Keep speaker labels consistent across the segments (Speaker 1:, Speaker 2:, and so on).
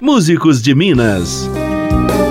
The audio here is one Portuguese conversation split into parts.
Speaker 1: Músicos de Minas.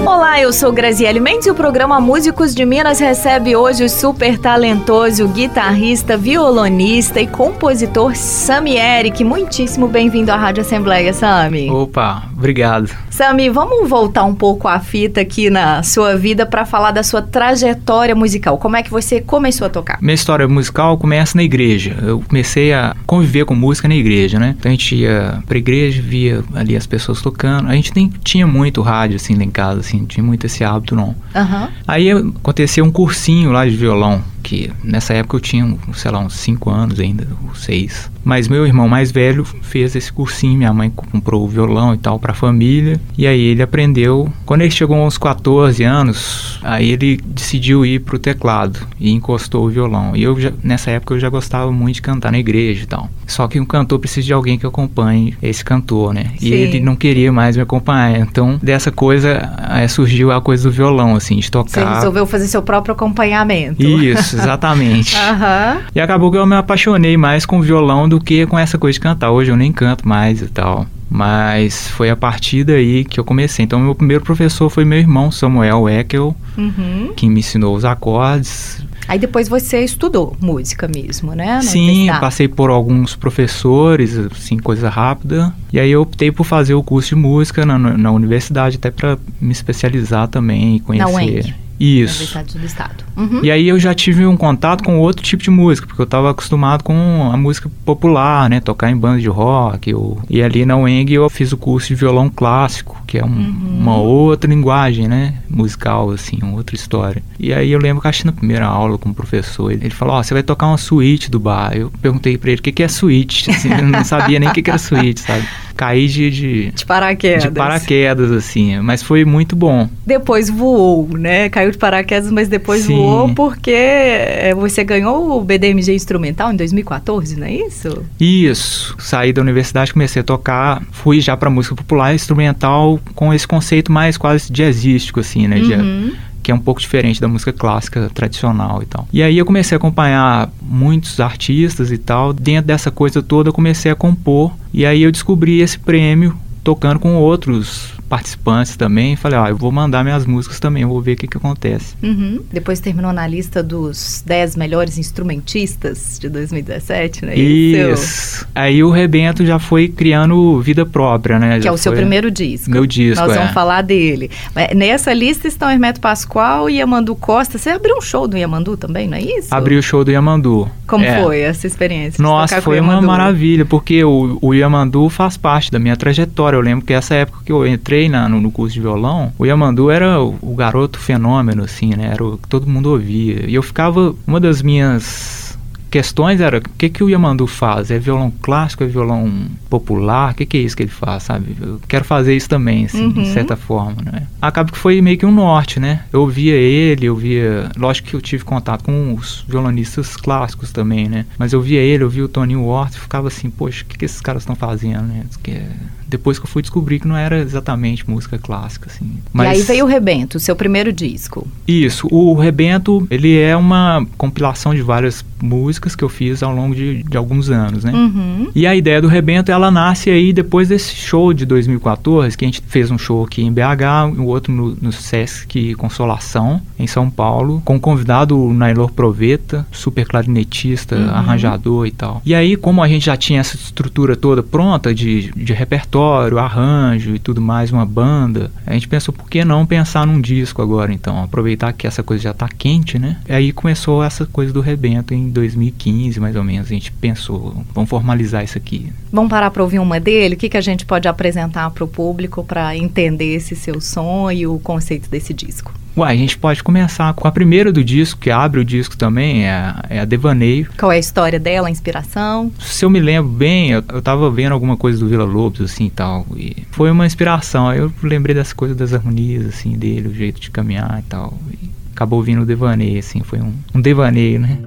Speaker 2: Olá, eu sou Graziele Mendes e o programa Músicos de Minas recebe hoje o super talentoso guitarrista, violonista e compositor Sami Eric. Muitíssimo bem-vindo à Rádio Assembleia, Sami.
Speaker 3: Opa, obrigado.
Speaker 2: Sami, vamos voltar um pouco a fita aqui na sua vida para falar da sua trajetória musical. Como é que você começou a tocar?
Speaker 3: Minha história musical começa na igreja. Eu comecei a conviver com música na igreja, né? Então a gente ia pra igreja, via ali as pessoas tocando. A gente nem tinha muito rádio assim lá em casa, assim assim, tinha muito esse hábito não.
Speaker 2: Uhum.
Speaker 3: Aí aconteceu um cursinho lá de violão, que nessa época eu tinha, sei lá, uns 5 anos ainda, 6. Mas meu irmão mais velho fez esse cursinho, minha mãe comprou o violão e tal para a família, e aí ele aprendeu. Quando ele chegou aos 14 anos, aí ele decidiu ir pro teclado e encostou o violão. E eu já, nessa época eu já gostava muito de cantar na igreja e tal. Só que um cantor precisa de alguém que acompanhe esse cantor, né?
Speaker 2: Sim.
Speaker 3: E ele não queria mais me acompanhar. Então, dessa coisa é, surgiu a coisa do violão, assim, de tocar.
Speaker 2: Você resolveu fazer seu próprio acompanhamento.
Speaker 3: Isso, exatamente.
Speaker 2: Aham.
Speaker 3: E acabou que eu me apaixonei mais com violão do que com essa coisa de cantar. Hoje eu nem canto mais e tal. Mas foi a partir daí que eu comecei. Então, meu primeiro professor foi meu irmão, Samuel Eckel,
Speaker 2: Uhum.
Speaker 3: que me ensinou os acordes.
Speaker 2: Aí depois você estudou música mesmo, né? na
Speaker 3: Sim, passei por alguns professores, assim, coisa rápida. E aí eu optei por fazer o curso de música na, na universidade, até para me especializar também e conhecer.
Speaker 2: UENG.
Speaker 3: Isso.
Speaker 2: Universidade do Estado. Uhum.
Speaker 3: E aí eu já tive um contato com outro tipo de música, porque eu estava acostumado com a música popular, né? Tocar em bandas de rock. Eu... E ali na UENG eu fiz o curso de violão clássico, que é um-
Speaker 2: Uhum.
Speaker 3: uma outra linguagem, né? Musical, assim, uma outra história. E aí eu lembro que acho que na primeira aula com o professor, ele ele falou, ó, você vai tocar uma suíte do bar. Eu perguntei pra ele, o que, que é suíte? Assim, eu não sabia nem o que, que era suíte, sabe? Caí de, de,
Speaker 2: De paraquedas.
Speaker 3: de paraquedas, assim, mas foi muito bom.
Speaker 2: Depois voou, né? Caiu de paraquedas, mas depois
Speaker 3: Sim.
Speaker 2: voou porque é, você ganhou o BDMG instrumental em 2014, não é isso?
Speaker 3: Isso. Saí da universidade, comecei a tocar, fui já pra música popular instrumental com esse conceito mais quase jazzístico, assim, né? de-
Speaker 2: Uhum.
Speaker 3: Que é um pouco diferente da música clássica tradicional e tal. E aí eu comecei a acompanhar muitos artistas e tal. Dentro dessa coisa toda eu comecei a compor. E aí eu descobri esse prêmio tocando com outros participantes também. Falei, ó, eu vou mandar minhas músicas também, vou ver o que que acontece.
Speaker 2: Uhum. Depois terminou na lista dos 10 melhores instrumentistas de 2017, não é isso?
Speaker 3: Isso. Aí o Rebento já foi criando vida própria, né?
Speaker 2: Que
Speaker 3: Já
Speaker 2: é o seu primeiro disco.
Speaker 3: Meu disco,
Speaker 2: Nós
Speaker 3: é.
Speaker 2: vamos falar dele. Nessa lista estão Hermeto Pascoal e Yamandu Costa. Você abriu um show do Yamandu também, não é isso?
Speaker 3: Abri o show do Yamandu.
Speaker 2: Como
Speaker 3: É.
Speaker 2: foi essa experiência?
Speaker 3: Nossa, foi uma maravilha, porque o, o Yamandu faz parte da minha trajetória. Eu lembro que essa época que eu entrei na- no, no curso de violão, o Yamandu era o, o garoto fenômeno, assim, né? Era o que todo mundo ouvia. E eu ficava. Uma das minhas questões era: o que, que o Yamandu faz? É violão clássico? É violão popular? O que, que é isso que ele faz, sabe? Eu quero fazer isso também, assim,
Speaker 2: Uhum.
Speaker 3: de certa forma, né? Acaba que foi meio que um norte, né? Eu ouvia ele, eu via. Lógico que eu tive contato com os violonistas clássicos também, né? Mas eu via ele, eu via o Toninho Hort e ficava assim, poxa, o que, que esses caras estão fazendo, né? Que é- Depois que eu fui descobrir que não era exatamente música clássica, assim.
Speaker 2: E aí veio o Rebento, seu primeiro disco.
Speaker 3: Isso, o Rebento, ele é uma compilação de várias músicas que eu fiz ao longo de, de alguns anos, né?
Speaker 2: Uhum.
Speaker 3: E a ideia do Rebento, ela nasce aí depois desse show de 2014, que a gente fez um show aqui em BH, o outro no, no Sesc Consolação, em São Paulo, com o convidado Nailor Proveta, super clarinetista,
Speaker 2: Uhum.
Speaker 3: arranjador e tal. E aí, como a gente já tinha essa estrutura toda pronta de, de repertório, arranjo e tudo mais, uma banda, a gente pensou, por que não pensar num disco agora, então? Aproveitar que essa coisa já tá quente, né? E aí começou essa coisa do Rebento em 2015, mais ou menos. A gente pensou, vamos formalizar isso aqui.
Speaker 2: Vamos parar para ouvir uma dele? O que, que a gente pode apresentar para o público para entender esse seu som e o conceito desse disco?
Speaker 3: Uai, a gente pode começar com a primeira do disco, que abre o disco também, é, a- é a Devaneio.
Speaker 2: Qual é a história dela, a inspiração?
Speaker 3: Se eu me lembro bem, eu, eu tava vendo alguma coisa do Vila Lobos, assim, tal, e foi uma inspiração. Aí eu lembrei dessa coisa das harmonias, assim, dele, o jeito de caminhar e tal. E acabou vindo o devaneio, assim, foi um, um devaneio, né?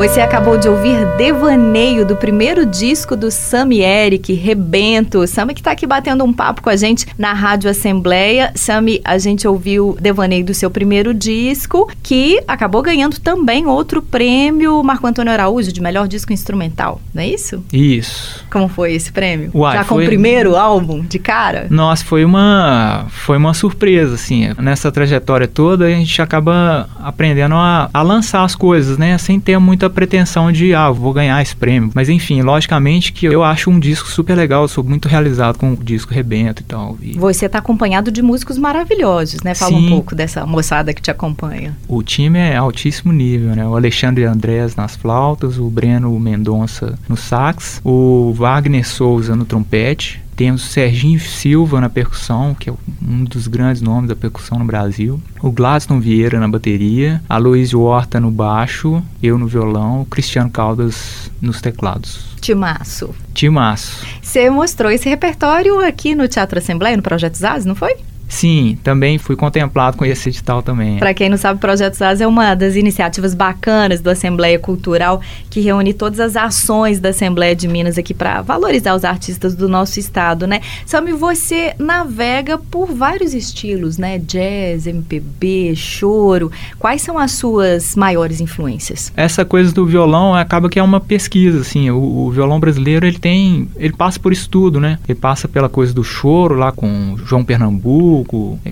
Speaker 2: Você acabou de ouvir Devaneio do primeiro disco do Sami Eric, Rebento. Sami que está aqui batendo um papo com a gente na Rádio Assembleia. Sami, a gente ouviu Devaneio do seu primeiro disco, que acabou ganhando também outro prêmio Marco Antônio Araújo de melhor disco instrumental, não é isso?
Speaker 3: Isso.
Speaker 2: Como foi esse prêmio?
Speaker 3: Uai,
Speaker 2: Já com
Speaker 3: foi-
Speaker 2: o primeiro álbum de cara?
Speaker 3: Nossa, foi uma foi uma surpresa assim. Nessa trajetória toda a gente acaba aprendendo a, a lançar as coisas, né, sem ter muita pretensão de ah, vou ganhar esse prêmio. Mas enfim, logicamente que eu acho um disco super legal, eu sou muito realizado com o disco Rebento e tal. E
Speaker 2: Você está acompanhado de músicos maravilhosos, né? Fala um
Speaker 3: Sim.
Speaker 2: pouco dessa moçada que te acompanha.
Speaker 3: o time é altíssimo nível, né? O Alexandre Andrés nas flautas, o Breno Mendonça no sax, o Wagner Souza no trompete, temos o Serginho Silva na percussão, que é um dos grandes nomes da percussão no Brasil. O Gladstone Vieira na bateria. A Luísio Horta no baixo. Eu no violão. O Cristiano Caldas nos teclados.
Speaker 2: Timaço.
Speaker 3: Timaço.
Speaker 2: Você mostrou esse repertório aqui no Teatro Assembleia, no Projeto Zaz, não foi?
Speaker 3: Sim, também fui contemplado com esse edital também.
Speaker 2: Para quem não sabe, o Projeto Zaz é uma das iniciativas bacanas do Assembleia Cultural que reúne todas as ações da Assembleia de Minas aqui para valorizar os artistas do nosso estado, né? Sami, você navega por vários estilos, né? Jazz, MPB, choro. Quais são as suas maiores influências?
Speaker 3: essa coisa do violão acaba que é uma pesquisa, assim, o, o violão brasileiro ele tem, ele passa por isso tudo, né? Ele passa pela coisa do choro lá com João Pernambuco,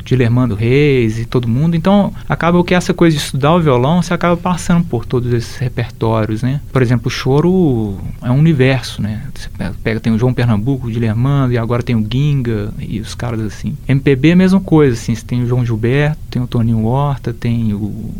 Speaker 3: Dilermando Reis e todo mundo, então acaba que essa coisa de estudar o violão, você acaba passando por todos esses repertórios, né? Por exemplo, o choro é um universo, né? Você pega, pega- tem o João Pernambuco, o Dilermando e agora tem o Ginga e os caras assim. MPB é a mesma coisa, assim, você tem o João Gilberto, tem o Toninho Horta, tem o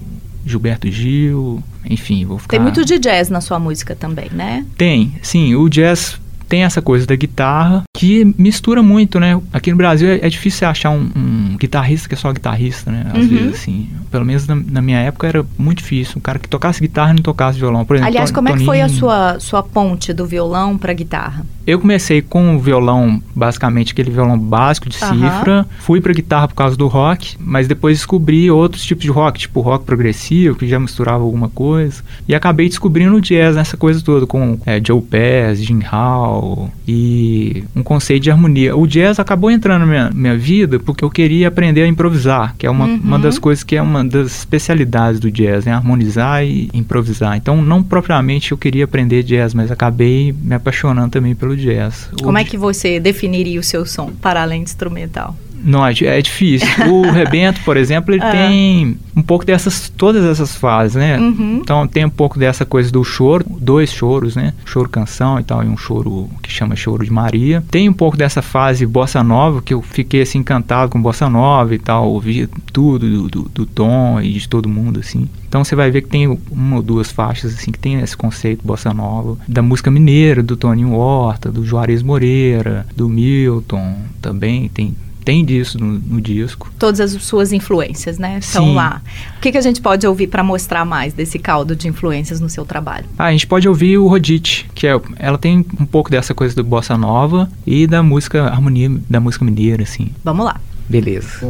Speaker 3: Gilberto Gil, enfim, vou ficar...
Speaker 2: Tem muito de jazz na sua música também, né?
Speaker 3: Tem, sim. O jazz tem essa coisa da guitarra que mistura muito, né? Aqui no Brasil é, é difícil você achar um, um guitarrista que é só guitarrista, né? Às
Speaker 2: Uhum.
Speaker 3: vezes, assim. Pelo menos na, na minha época era muito difícil. Um cara que tocasse guitarra e não tocasse violão. Por exemplo,
Speaker 2: Aliás, como é que foi a
Speaker 3: Toninho.
Speaker 2: sua, sua ponte do violão para guitarra?
Speaker 3: Eu comecei com o violão, basicamente aquele violão básico de cifra. Fui pra guitarra por causa do rock, mas depois descobri outros tipos de rock, tipo rock progressivo, que já misturava alguma coisa. E acabei descobrindo o jazz nessa coisa toda, com é, Joe Pass, Jim Hall e um conceito de harmonia. O jazz acabou entrando na minha, minha vida porque eu queria aprender a improvisar, que é uma,
Speaker 2: Uhum.
Speaker 3: uma das coisas que é uma das especialidades do jazz, né? Harmonizar e improvisar. Então, não propriamente eu queria aprender jazz, mas acabei me apaixonando também pelo jazz.
Speaker 2: Como é que você definiria o seu som para além de instrumental?
Speaker 3: Não, é, é difícil. O Rebento, por exemplo, ele
Speaker 2: Ah.
Speaker 3: tem um pouco dessas, todas essas fases, né?
Speaker 2: Uhum.
Speaker 3: Então tem um pouco dessa coisa do choro, dois choros, né? Choro canção e tal, e um choro que chama choro de Maria. Tem um pouco dessa fase bossa nova, que eu fiquei assim encantado com bossa nova e tal, ouvi tudo do, do, do Tom e de todo mundo, assim. Então você vai ver que tem uma ou duas faixas assim que tem esse conceito bossa nova, da música mineira, do Toninho Horta, do Juarez Moreira, do Milton, também tem tem disso no, no disco.
Speaker 2: Todas as suas influências, né? Estão
Speaker 3: Sim.
Speaker 2: lá. O que, que a gente pode ouvir para mostrar mais desse caldo de influências no seu trabalho?
Speaker 3: Ah, a gente pode ouvir o Rodite, que é, ela tem um pouco dessa coisa do bossa nova e da música harmonia da música mineira, assim.
Speaker 2: Vamos lá.
Speaker 3: Beleza.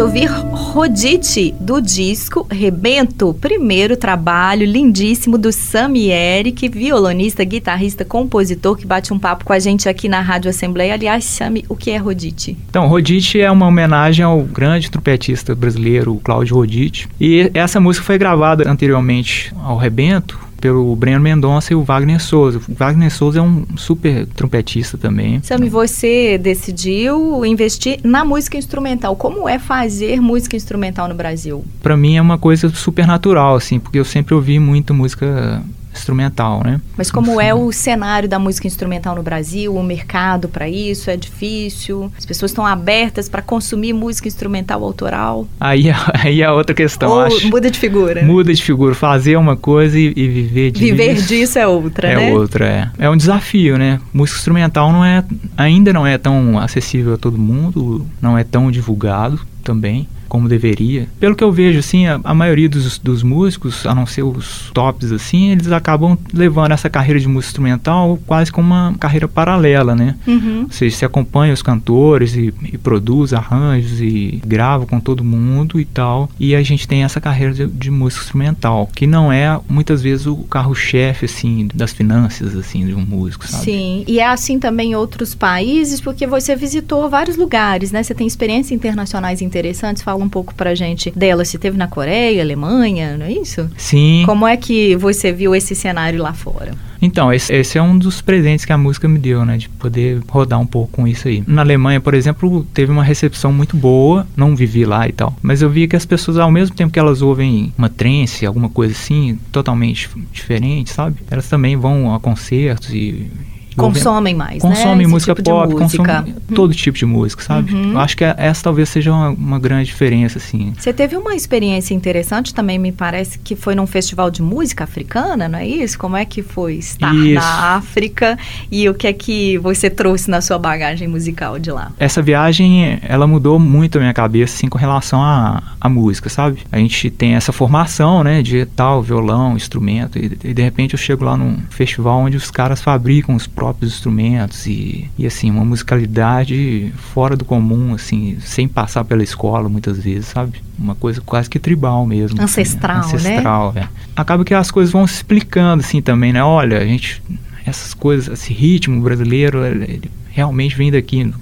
Speaker 2: de ouvir Rodite, do disco Rebento, primeiro trabalho lindíssimo do Sami Eric, violonista, guitarrista, compositor, que bate um papo com a gente aqui na Rádio Assembleia. Aliás, Sami, o que é Rodite?
Speaker 3: Então, Rodite é uma homenagem ao grande trompetista brasileiro, Cláudio Rodite. E essa música foi gravada anteriormente ao Rebento, pelo Breno Mendonça e o Wagner Souza. O Wagner Souza é um super trompetista também.
Speaker 2: Sammy, você decidiu investir na música instrumental. Como é fazer música instrumental no Brasil?
Speaker 3: Para mim é uma coisa super natural, assim, porque eu sempre ouvi muito música instrumental, né?
Speaker 2: Mas como é o cenário da música instrumental no Brasil, o mercado para isso é difícil? As pessoas estão abertas para consumir música instrumental autoral?
Speaker 3: Aí, é, aí é outra questão.
Speaker 2: Ou
Speaker 3: acho.
Speaker 2: muda de figura?
Speaker 3: Muda de figura. Fazer uma coisa e, e viver disso.
Speaker 2: Viver disso é outra,
Speaker 3: é
Speaker 2: né?
Speaker 3: É outra, é. É um desafio, né? Música instrumental não é, ainda não é tão acessível a todo mundo, não é tão divulgado também como deveria. Pelo que eu vejo, assim, a, a maioria dos, dos, músicos, a não ser os tops, assim, eles acabam levando essa carreira de música instrumental quase como uma carreira paralela, né?
Speaker 2: Uhum.
Speaker 3: Ou seja, se acompanha os cantores e, e, produz arranjos e grava com todo mundo e tal. E a gente tem essa carreira de, de música instrumental, que não é, muitas vezes, o carro-chefe, assim, das finanças, assim, de um músico, sabe?
Speaker 2: Sim, e é assim também em outros países, porque você visitou vários lugares, né? Você tem experiências internacionais interessantes, fala um pouco pra gente dela. Se teve na Coreia, Alemanha, não é isso?
Speaker 3: Sim.
Speaker 2: Como é que você viu esse cenário lá fora?
Speaker 3: Então, esse, esse, é um dos presentes que a música me deu, né? De poder rodar um pouco com isso aí. Na Alemanha, por exemplo, teve uma recepção muito boa. Não vivi lá e tal. Mas eu vi que as pessoas, ao mesmo tempo que elas ouvem uma trance, alguma coisa assim, totalmente diferente, sabe? Elas também vão a concertos e
Speaker 2: consomem mais,
Speaker 3: consomem
Speaker 2: né?
Speaker 3: música
Speaker 2: tipo
Speaker 3: pop,
Speaker 2: música.
Speaker 3: consomem uhum. todo tipo de música, sabe?
Speaker 2: Uhum.
Speaker 3: Acho que essa talvez seja uma, uma, grande diferença, assim.
Speaker 2: Você teve uma experiência interessante também, me parece, que foi num festival de música africana, não é isso? Como é que foi estar
Speaker 3: isso.
Speaker 2: na África e o que é que você trouxe na sua bagagem musical de lá?
Speaker 3: Essa viagem, ela mudou muito a minha cabeça, assim, com relação à, à música, sabe? A gente tem essa formação, né, de tal, violão, instrumento, e, e de repente eu chego lá num festival onde os caras fabricam os próprios instrumentos e, e assim, uma musicalidade fora do comum, assim, sem passar pela escola muitas vezes, sabe? Uma coisa quase que tribal mesmo.
Speaker 2: Ancestral,
Speaker 3: assim, ancestral, né? É. Acaba que as coisas vão se explicando, assim, também, né? Olha, a gente, essas coisas, esse ritmo brasileiro, ele realmente vem daqui. Não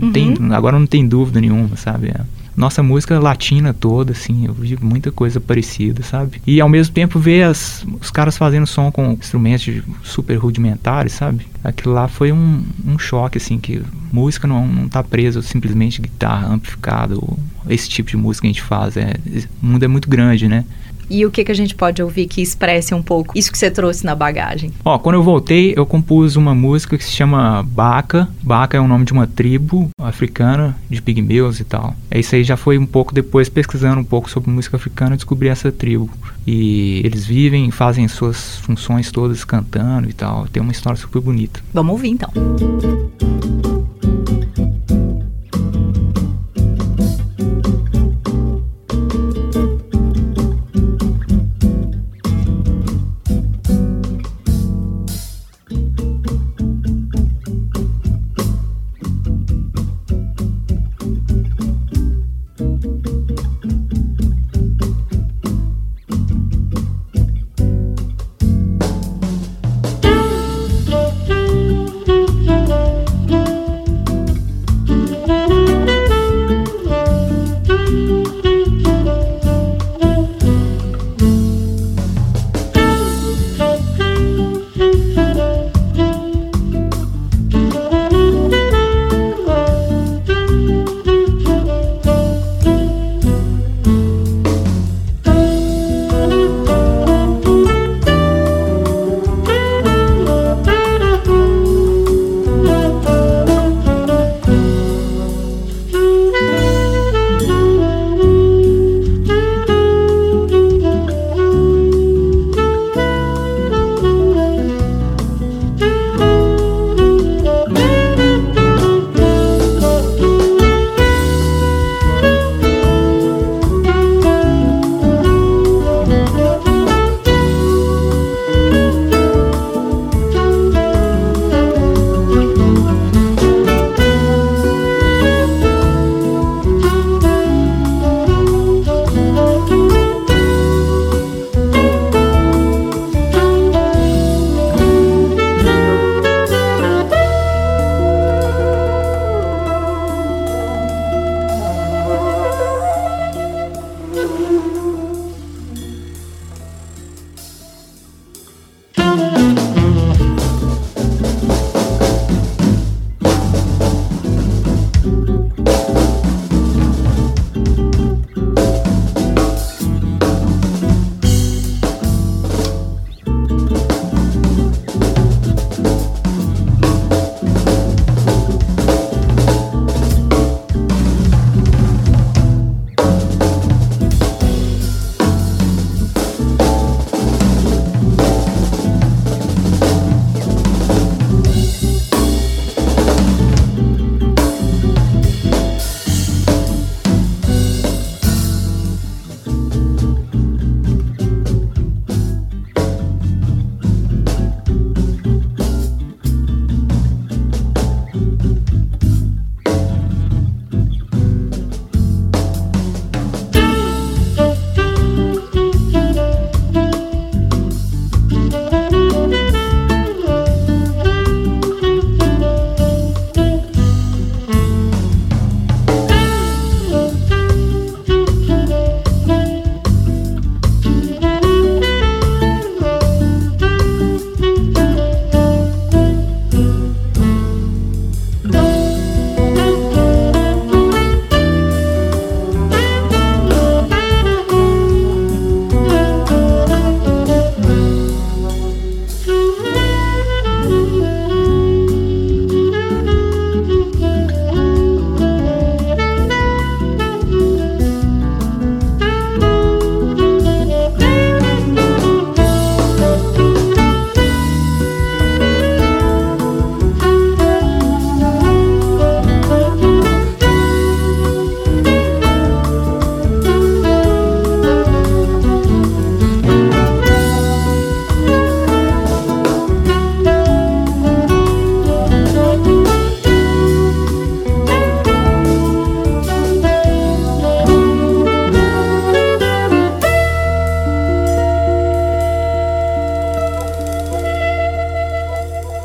Speaker 2: Uhum.
Speaker 3: tem, agora não tem dúvida nenhuma, sabe? É nossa música latina toda, assim, eu vi muita coisa parecida, sabe? E ao mesmo tempo ver as, os caras fazendo som com instrumentos super rudimentares, sabe? Aquilo lá foi um, um choque, assim, que música não, não tá presa simplesmente guitarra amplificada, ou esse tipo de música que a gente faz. É, o mundo é muito grande, né?
Speaker 2: E o que, que a gente pode ouvir que expresse um pouco isso que você trouxe na bagagem?
Speaker 3: Ó, quando eu voltei, eu compus uma música que se chama Baca. Baca é o nome de uma tribo africana de pigmeus e tal. É isso aí já foi um pouco depois pesquisando um pouco sobre música africana, eu descobri essa tribo. E eles vivem, fazem suas funções todas cantando e tal. Tem uma história super bonita.
Speaker 2: Vamos ouvir então.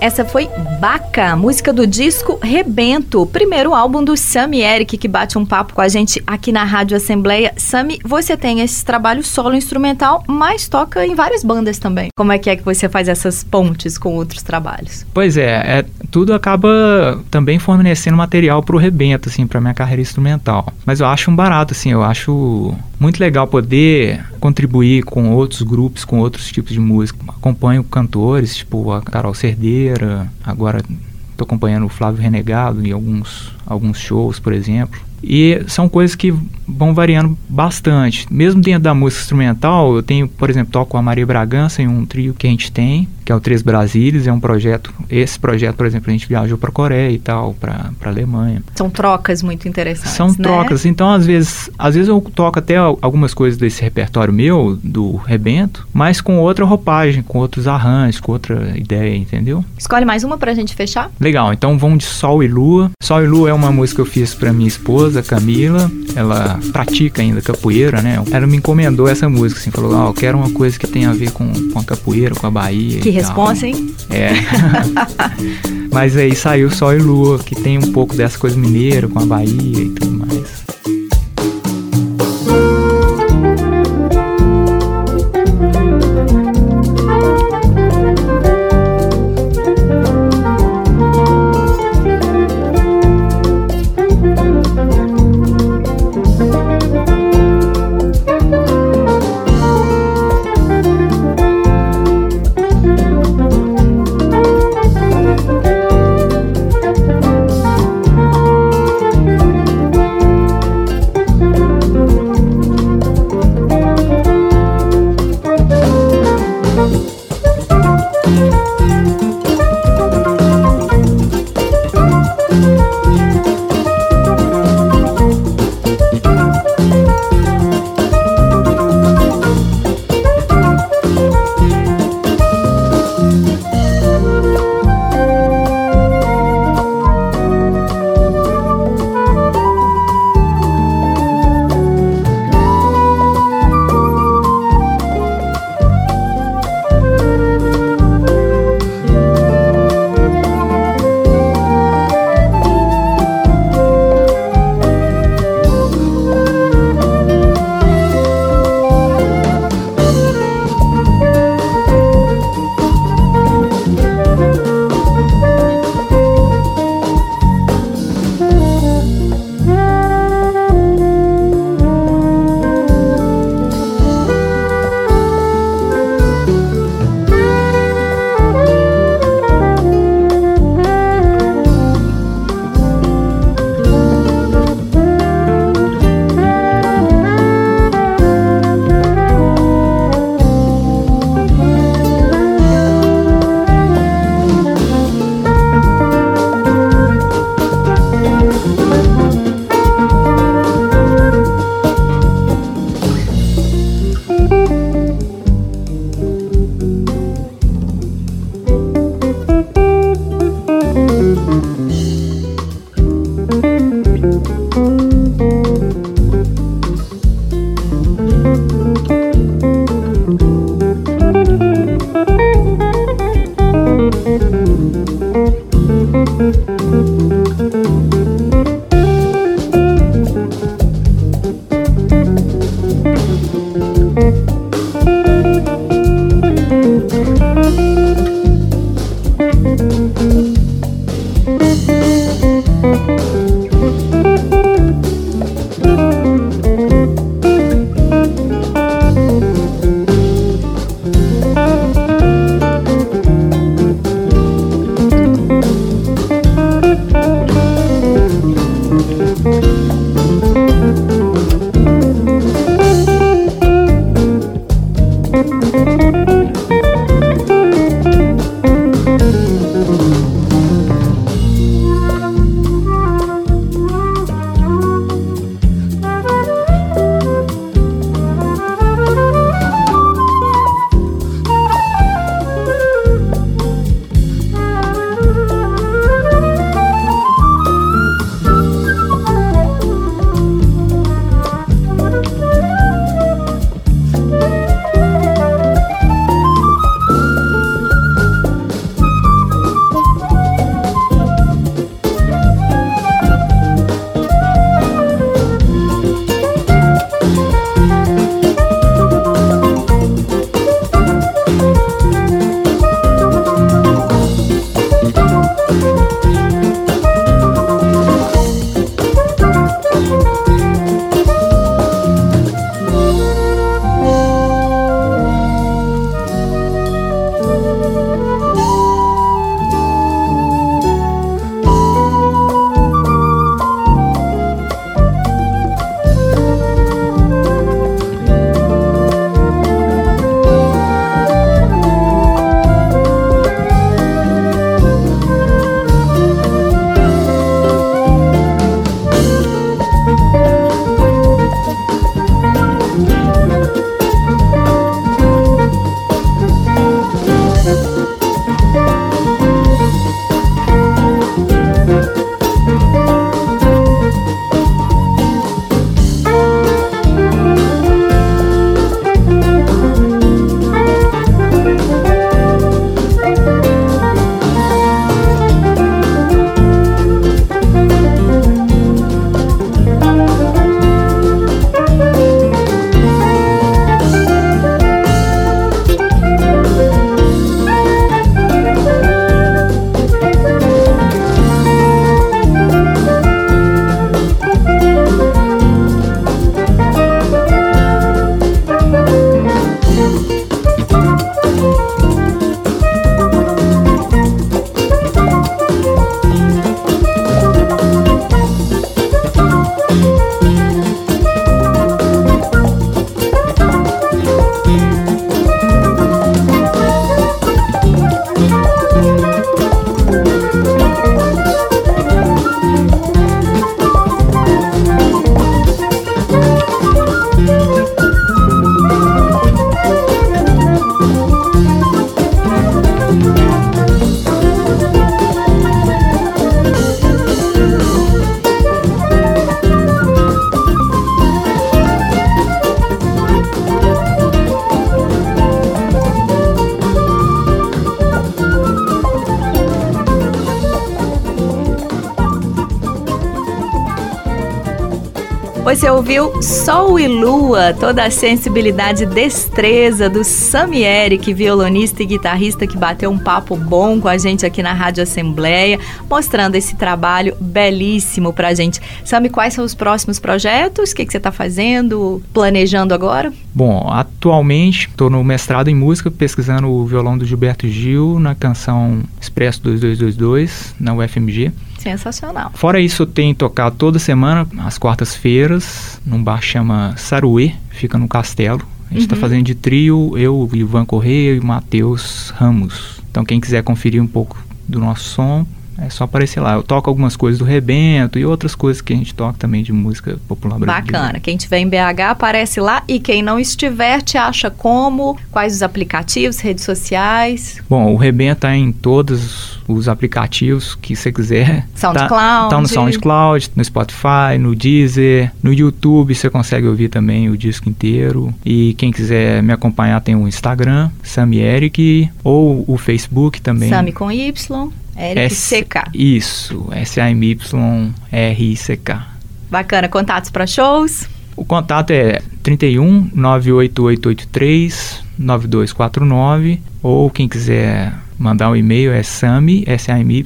Speaker 2: Essa foi Baca, música do disco Rebento, primeiro álbum do Sami Eric, que bate um papo com a gente aqui na Rádio Assembleia. Sami, você tem esse trabalho solo instrumental, mas toca em várias bandas também. Como é que é que você faz essas pontes com outros trabalhos?
Speaker 3: Pois é, é tudo acaba também fornecendo material para o Rebento, assim, para minha carreira instrumental. Mas eu acho um barato, assim, eu acho muito legal poder contribuir com outros grupos, com outros tipos de música. Acompanho cantores, tipo a Carol Cerdeira, agora estou acompanhando o Flávio Renegado em alguns, alguns shows, por exemplo. E são coisas que vão variando bastante. Mesmo dentro da música instrumental, eu tenho, por exemplo, toco a Maria Bragança em um trio que a gente tem, que é o Três Brasílias, é um projeto, esse projeto, por exemplo, a gente viajou para Coreia e tal, para Alemanha.
Speaker 2: São trocas muito interessantes,
Speaker 3: São
Speaker 2: né?
Speaker 3: trocas, então às vezes, às vezes eu toco até algumas coisas desse repertório meu, do Rebento, mas com outra roupagem, com outros arranjos, com outra ideia, entendeu?
Speaker 2: Escolhe mais uma pra gente fechar?
Speaker 3: Legal, então vamos de Sol e Lua. Sol e Lua é uma música que eu fiz para minha esposa, Camila, ela pratica ainda capoeira, né? Ela me encomendou essa música, assim, falou, ó, oh, eu quero uma coisa que tenha a ver com, com a capoeira, com a Bahia.
Speaker 2: Que responsa, hein?
Speaker 3: É. Mas aí saiu Sol e Lua, que tem um pouco dessa coisa mineira, com a Bahia e tudo
Speaker 2: Você ouviu Sol e Lua, toda a sensibilidade e destreza do Sami Eric, violonista e guitarrista que bateu um papo bom com a gente aqui na Rádio Assembleia, mostrando esse trabalho belíssimo pra gente. Sami, quais são os próximos projetos? O que, que você está fazendo, planejando agora?
Speaker 3: Bom, atualmente estou no mestrado em música, pesquisando o violão do Gilberto Gil na canção Expresso 2222, na UFMG.
Speaker 2: Sensacional.
Speaker 3: Fora isso, tenho tocado toda semana, às quartas-feiras, num bar chama Saruê, fica no Castelo. A gente está uhum. fazendo de trio, eu, Ivan Correia e Matheus Ramos. Então, quem quiser conferir um pouco do nosso som, é só aparecer lá. Eu toco algumas coisas do Rebento e outras coisas que a gente toca também de música popular brasileira.
Speaker 2: Bacana. Quem estiver em BH aparece lá e quem não estiver te acha como? Quais os aplicativos, redes sociais?
Speaker 3: Bom, o Rebento tá em todos os aplicativos que você quiser.
Speaker 2: SoundCloud.
Speaker 3: Tá, tá no SoundCloud, no Spotify, no Deezer, no YouTube você consegue ouvir também o disco inteiro. E quem quiser me acompanhar tem o Instagram, Sami Eric, ou o Facebook também.
Speaker 2: Sami com Y. R-I-C-K.
Speaker 3: Isso, S-A-M-Y-R-I-C-K.
Speaker 2: Bacana. Contatos para shows?
Speaker 3: O contato é 31 98883 9249 ou quem quiser mandar um e-mail é sami, S-A-M-Y,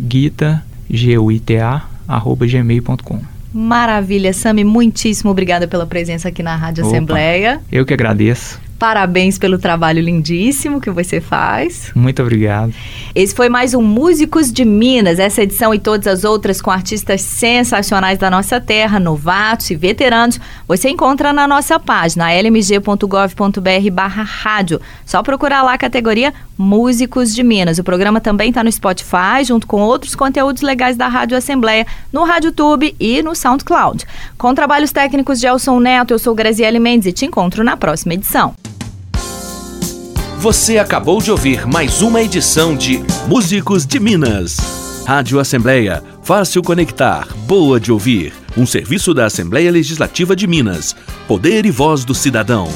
Speaker 3: guita, G-U-I-T-A, arroba gmail.com.
Speaker 2: Maravilha, Sami, muitíssimo obrigada pela presença aqui na Rádio Opa, Assembleia.
Speaker 3: Eu que agradeço.
Speaker 2: Parabéns pelo trabalho lindíssimo que você faz.
Speaker 3: Muito obrigado.
Speaker 2: Esse foi mais um Músicos de Minas. Essa edição e todas as outras com artistas sensacionais da nossa terra, novatos e veteranos, você encontra na nossa página lmg.gov.br barra rádio. Só procurar lá a categoria Músicos de Minas. O programa também está no Spotify, junto com outros conteúdos legais da Rádio Assembleia, no RádioTube e no SoundCloud. Com trabalhos técnicos de Elson Neto, eu sou Graziele Mendes e te encontro na próxima edição.
Speaker 1: Você acabou de ouvir mais uma edição de Músicos de Minas. Rádio Assembleia, fácil conectar, boa de ouvir. Um serviço da Assembleia Legislativa de Minas. Poder e voz do cidadão.